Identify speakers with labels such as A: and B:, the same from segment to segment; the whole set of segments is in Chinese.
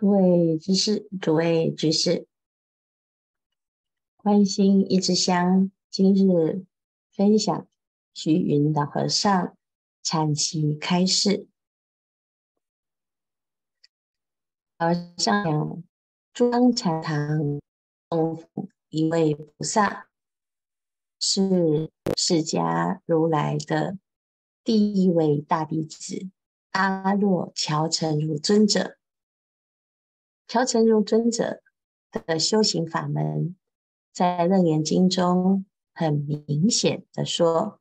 A: 诸位居士，诸位居士，观心一支香，今日分享徐云老和尚禅期开示。老和尚讲，珠江禅堂供奉一位菩萨，是释迦如来的第一位大弟子阿若乔陈如尊者。乔成如尊者的修行法门，在《楞严经》中很明显的说：“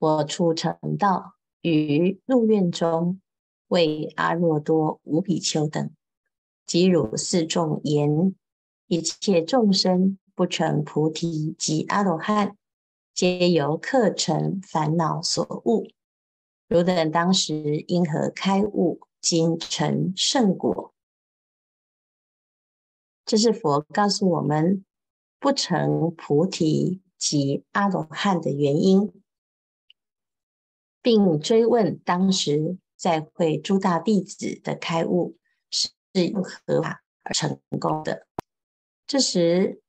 A: 我初成道于入院中，为阿若多无比丘等，即汝四众言，一切众生不成菩提及阿罗汉，皆由客尘烦恼所误。汝等当时因何开悟，今成圣果？”这是佛告诉我们不成菩提及阿罗汉的原因，并追问当时在会诸大弟子的开悟是用何法而成功的。这时，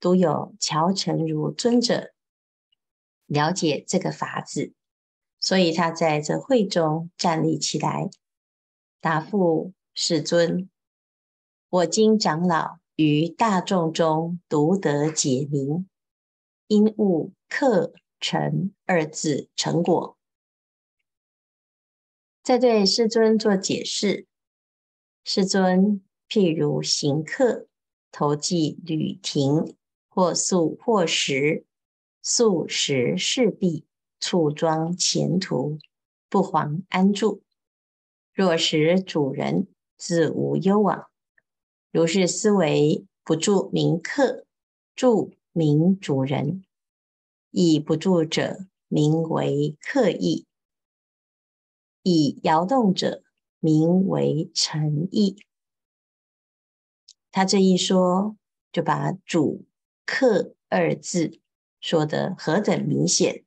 A: 独有乔陈如尊者了解这个法子，所以他在这会中站立起来，答复世尊。我今长老于大众中独得解明，因悟客尘二字成果。在对世尊做解释，世尊譬如行客，投寄旅亭，或宿或食，宿食事毕，簇装前途，不遑安住。若识主人，自无忧往。如是思维，不住名客，住名主人；以不住者，名为客意；以摇动者，名为尘意。他这一说，就把主客二字说得何等明显。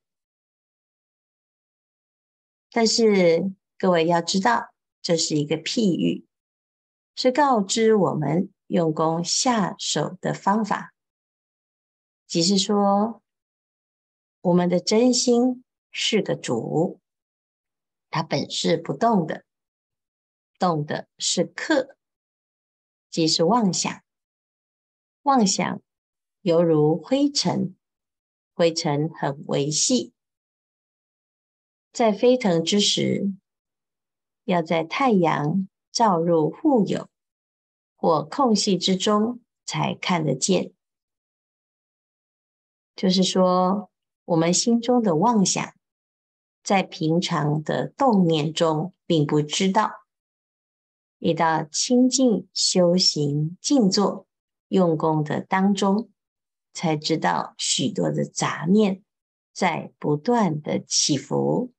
A: 但是各位要知道，这是一个譬喻。是告知我们用功下手的方法，即是说，我们的真心是个主，它本是不动的，动的是客，即是妄想。妄想犹如灰尘，灰尘很微细，在飞腾之时，要在太阳。照入互有或空隙之中，才看得见。就是说，我们心中的妄想，在平常的动念中并不知道，一到清净修行、静坐、用功的当中，才知道许多的杂念在不断的起伏，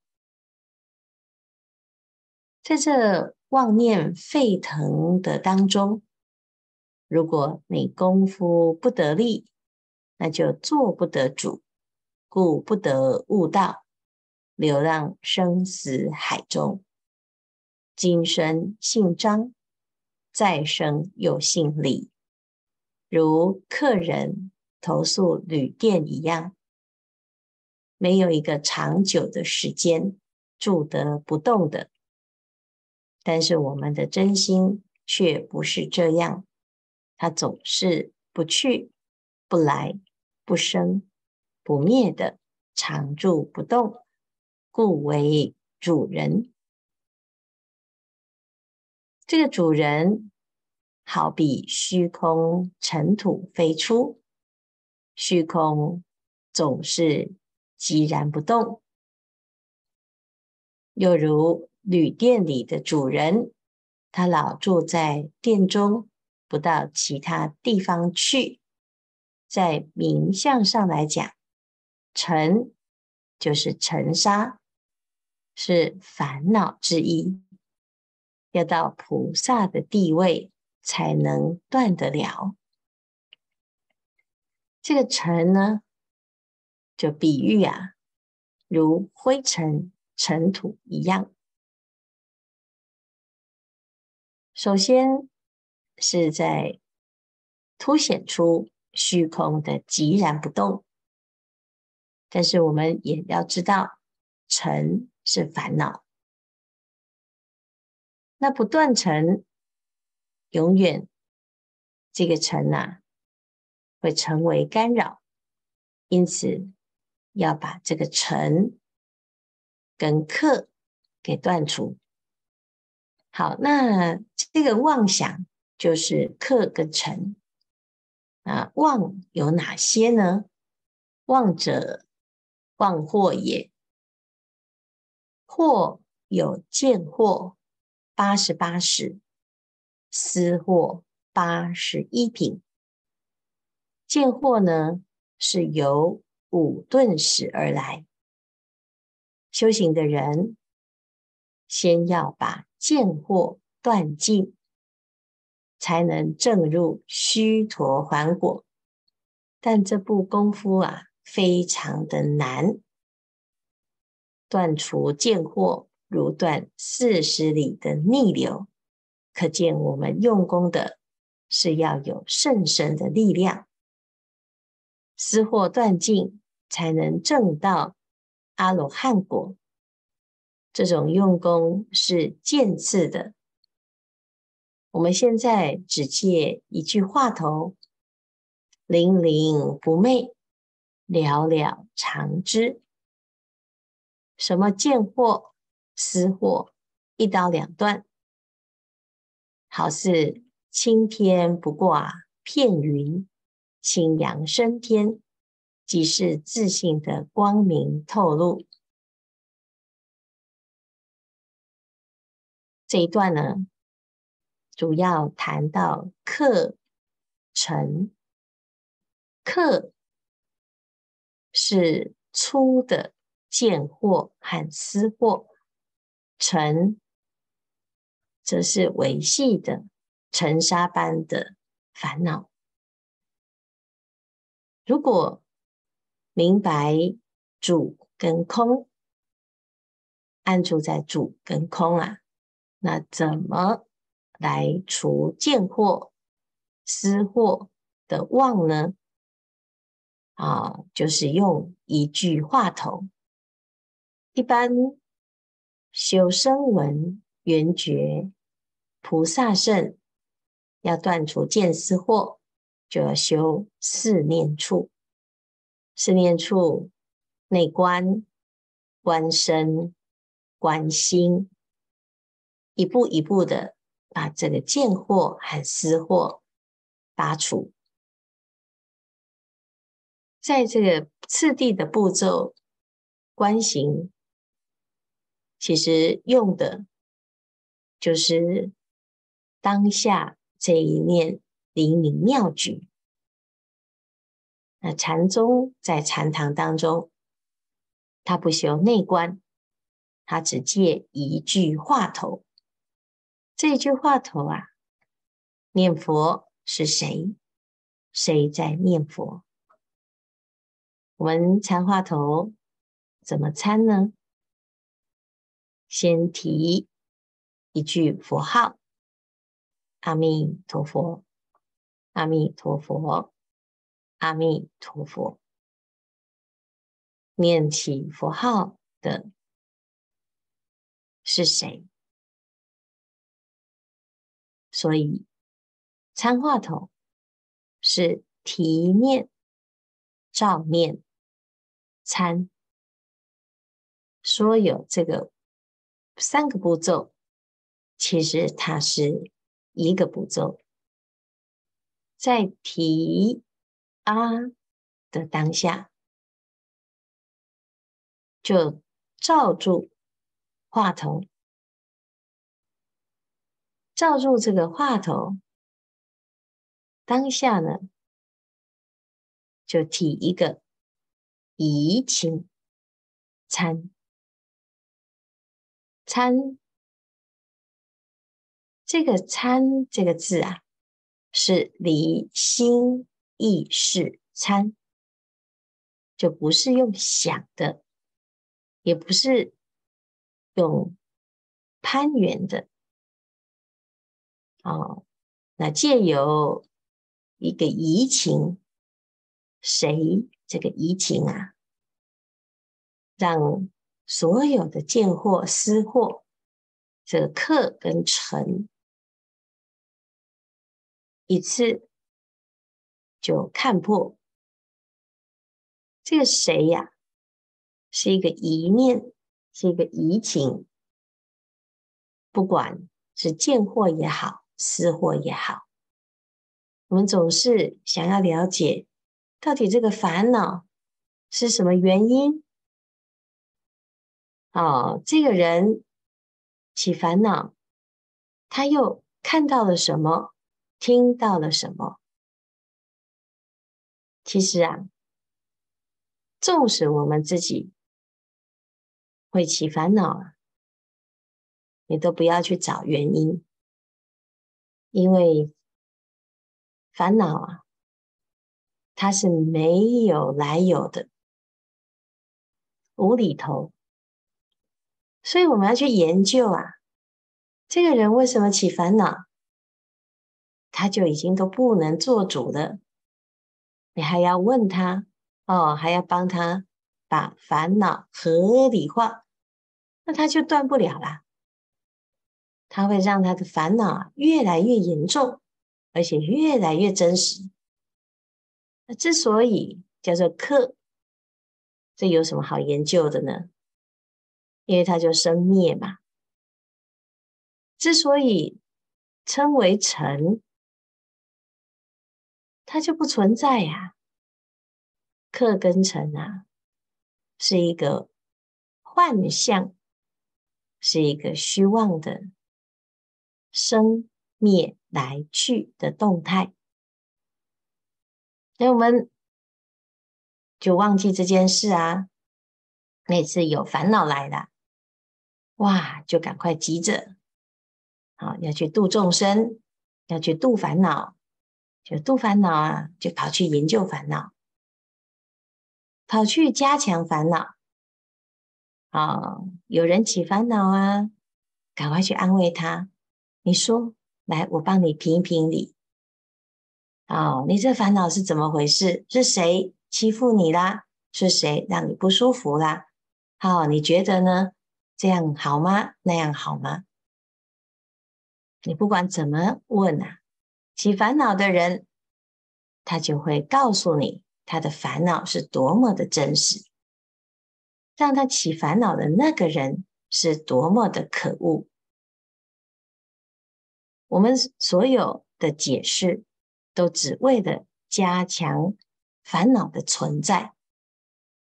A: 在这。妄念沸腾的当中，如果你功夫不得力，那就做不得主，故不得悟道，流浪生死海中。今生姓张，再生又姓李，如客人投宿旅店一样，没有一个长久的时间住得不动的。但是我们的真心却不是这样，它总是不去、不来、不生、不灭的常住不动，故为主人。这个主人好比虚空尘土飞出，虚空总是寂然不动，又如。旅店里的主人，他老住在店中，不到其他地方去。在名相上来讲，尘就是尘沙，是烦恼之一。要到菩萨的地位，才能断得了。这个尘呢，就比喻啊，如灰尘、尘土一样。首先是在凸显出虚空的寂然不动，但是我们也要知道，尘是烦恼，那不断尘，永远这个尘啊，会成为干扰，因此要把这个尘跟客给断除。好，那这个妄想就是克跟尘啊。妄有哪些呢？妄者，妄惑也。惑有见惑八十八识，思惑八十一品。见惑呢，是由五钝使而来。修行的人，先要把见惑断尽，才能证入须陀洹果。但这部功夫啊，非常的难。断除见惑，如断四十里的逆流。可见我们用功的是要有甚深的力量。思惑断尽，才能证到阿罗汉果。这种用功是渐次的。我们现在只借一句话头，灵灵不昧，了了常知。什么见惑、思惑，一刀两断，好似青天不挂片云，清阳升天，即是自信的光明透露。这一段呢，主要谈到客尘，客是粗的见惑和私货，尘则是维系的尘沙般的烦恼。如果明白主跟空，安住在主跟空啊。那怎么来除见惑、思惑的妄呢？啊，就是用一句话头。一般修声闻、缘觉、菩萨圣，要断除见思惑，就要修四念处。四念处内观、观身、观心。一步一步的把这个贱货和私货拔除，在这个次第的步骤观行，其实用的就是当下这一念灵明妙举。那禅宗在禅堂当中，他不修内观，他只借一句话头。这句话头啊，念佛是谁？谁在念佛？我们参话头怎么参呢？先提一句佛号：阿弥陀佛，阿弥陀佛，阿弥陀佛。念起佛号的是谁？所以，参话头是提念、照念、参，说有这个三个步骤，其实它是一个步骤，在提啊的当下，就照住话头。照住这个话头，当下呢，就提一个疑情参参，这个参这个字啊，是离心意识参，就不是用想的，也不是用攀缘的。哦，那借由一个移情，谁这个移情啊，让所有的贱货、私货，这个客跟臣，一次就看破。这个谁呀、是一个疑念，是一个移情。不管是贱货也好，思惑也好，我们总是想要了解，到底这个烦恼是什么原因？哦，这个人起烦恼，他又看到了什么？听到了什么？其实啊，纵使我们自己会起烦恼啊，你都不要去找原因，因为烦恼啊，它是没有来由的，无厘头，所以我们要去研究啊，这个人为什么起烦恼？他就已经都不能做主了，你还要问他哦，还要帮他把烦恼合理化，那他就断不了了。它会让他的烦恼越来越严重，而且越来越真实。那之所以叫做客，这有什么好研究的呢？因为它就生灭嘛。之所以称为尘。它就不存在呀，客跟尘啊，是一个幻象，是一个虚妄的生灭来去的动态。所以我们就忘记这件事啊。每次有烦恼来了，哇，就赶快急着，好要去度众生，要去度烦恼。就度烦恼啊，就跑去研究烦恼，跑去加强烦恼。啊，有人起烦恼啊，赶快去安慰他。你说，来，我帮你评评理。哦，你这烦恼是怎么回事？是谁欺负你啦？是谁让你不舒服啦？好，你觉得呢？这样好吗？那样好吗？你不管怎么问啊。起烦恼的人，他就会告诉你他的烦恼是多么的真实，让他起烦恼的那个人是多么的可恶。我们所有的解释都只为了加强烦恼的存在，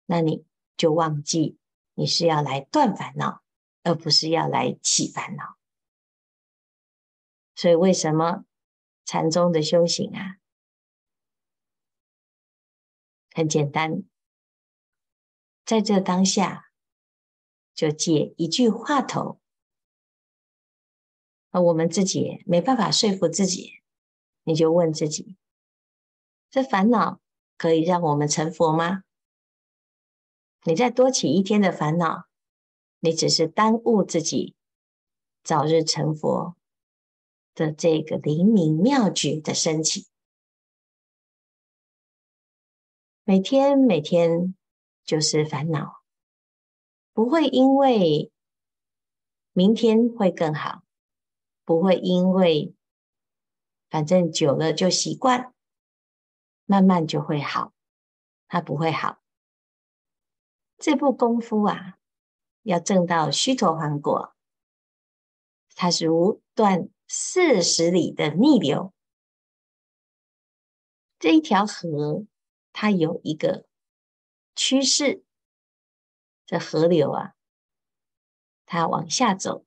A: 那你就忘记你是要来断烦恼，而不是要来起烦恼。所以为什么？禅宗的修行啊，很简单，在这当下就借一句话头，而我们自己没办法说服自己，你就问自己：这烦恼可以让我们成佛吗？你再多起一天的烦恼，你只是耽误自己早日成佛。的这个灵明妙觉的升起，每天每天就是烦恼，不会因为明天会更好，不会因为反正久了就习惯，慢慢就会好，它不会好。这部功夫啊，要证到须陀洹果，它是无断。四十里的逆流，这一条河，它有一个趋势。这河流啊，它往下走，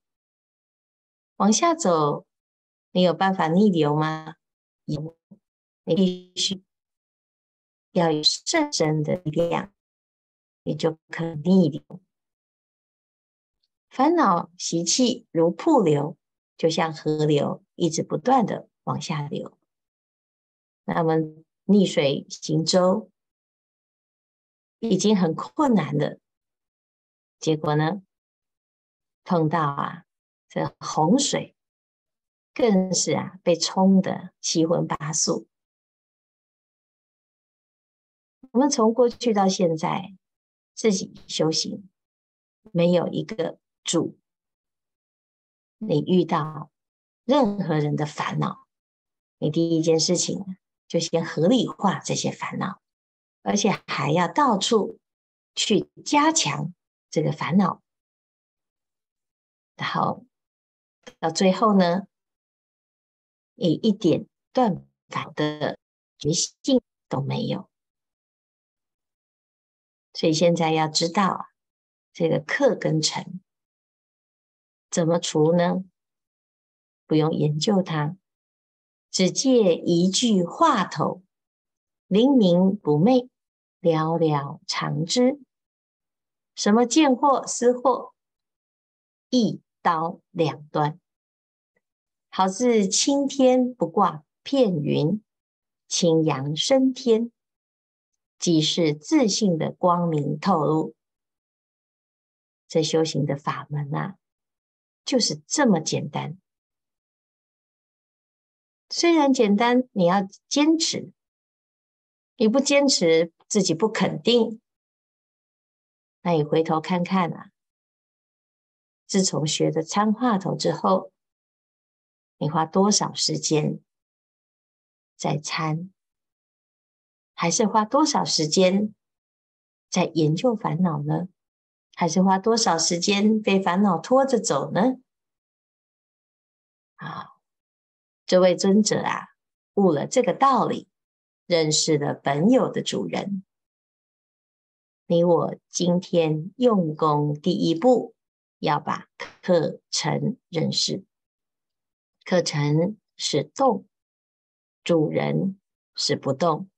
A: 往下走，你有办法逆流吗？有，你必须要有甚深的力量，你就可逆流。烦恼习气如瀑流。就像河流一直不断的往下流，那么逆水行舟已经很困难了，结果呢，碰到啊这洪水，更是啊被冲得七荤八素。我们从过去到现在，自己修行，没有一个主。你遇到任何人的烦恼，你第一件事情就先合理化这些烦恼，而且还要到处去加强这个烦恼，然后到最后呢，你一点断烦的决心都没有。所以现在要知道这个客跟尘怎么除呢？不用研究它，只借一句话头，灵明不昧，了了常知。什么见惑思惑，一刀两端，好似青天不挂片云，青阳升天。即是自信的光明透露，这修行的法门啊，就是这么简单。虽然简单，你要坚持。你不坚持，自己不肯定，那你回头看看啊，自从学的参话头之后，你花多少时间在参？还是花多少时间在研究烦恼呢？还是花多少时间被烦恼拖着走呢？啊，这位尊者啊，悟了这个道理，认识了本有的主人。你我今天用功第一步，要把客尘认识。客尘是动，主人是不动。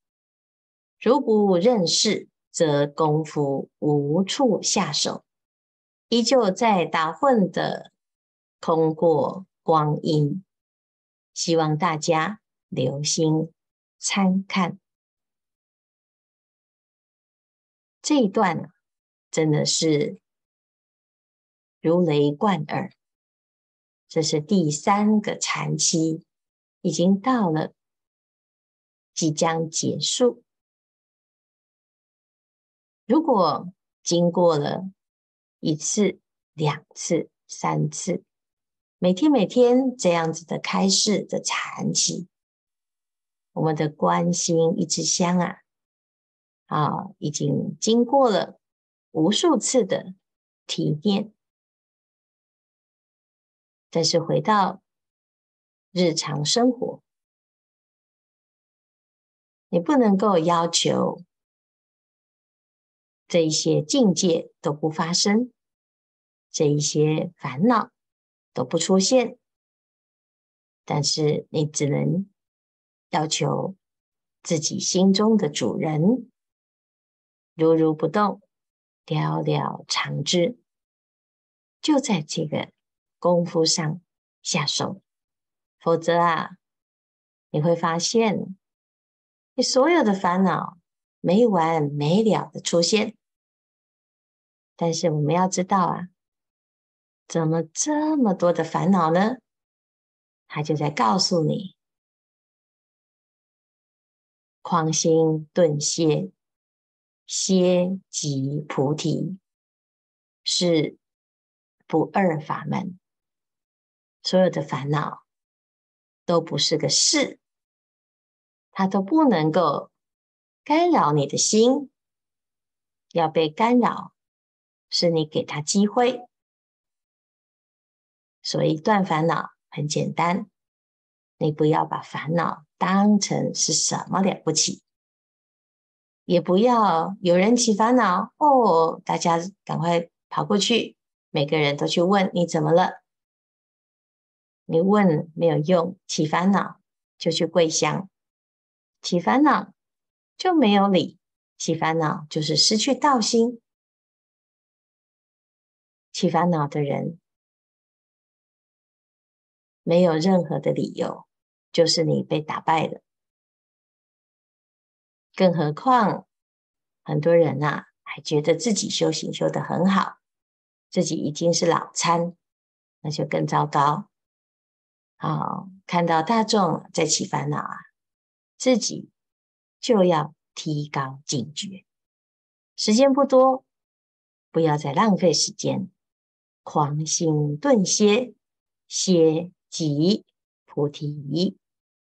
A: 如不认识，则功夫无处下手，依旧在打混的空过光阴。希望大家留心参看这一段，真的是如雷贯耳。这是第三个禅期，已经到了，即将结束。如果经过了一次、两次、三次，每天每天这样子的开示的禅期，我们的观心一支香啊，啊，已经经过了无数次的体验。但是回到日常生活，你不能够要求。这一些境界都不发生，这一些烦恼都不出现，但是你只能要求自己心中的主人如如不动，了了常知，就在这个功夫上下手，否则啊，你会发现你所有的烦恼没完没了的出现。但是我们要知道啊，怎么这么多的烦恼呢？他就在告诉你：狂心顿歇，歇即菩提，是不二法门。所有的烦恼都不是个事，它都不能够干扰你的心，要被干扰。是你给他机会，所以断烦恼很简单。你不要把烦恼当成是什么了不起，也不要有人起烦恼哦，大家赶快跑过去，每个人都去问你怎么了。你问没有用，起烦恼就去跪香，起烦恼就没有理，起烦恼就是失去道心。起烦恼的人，没有任何的理由，就是你被打败了。更何况，很多人呐、啊，还觉得自己修行修得很好，自己已经是老参，那就更糟糕好，看到大众在起烦恼啊，自己就要提高警觉。时间不多，不要再浪费时间，狂心顿歇，歇即菩提。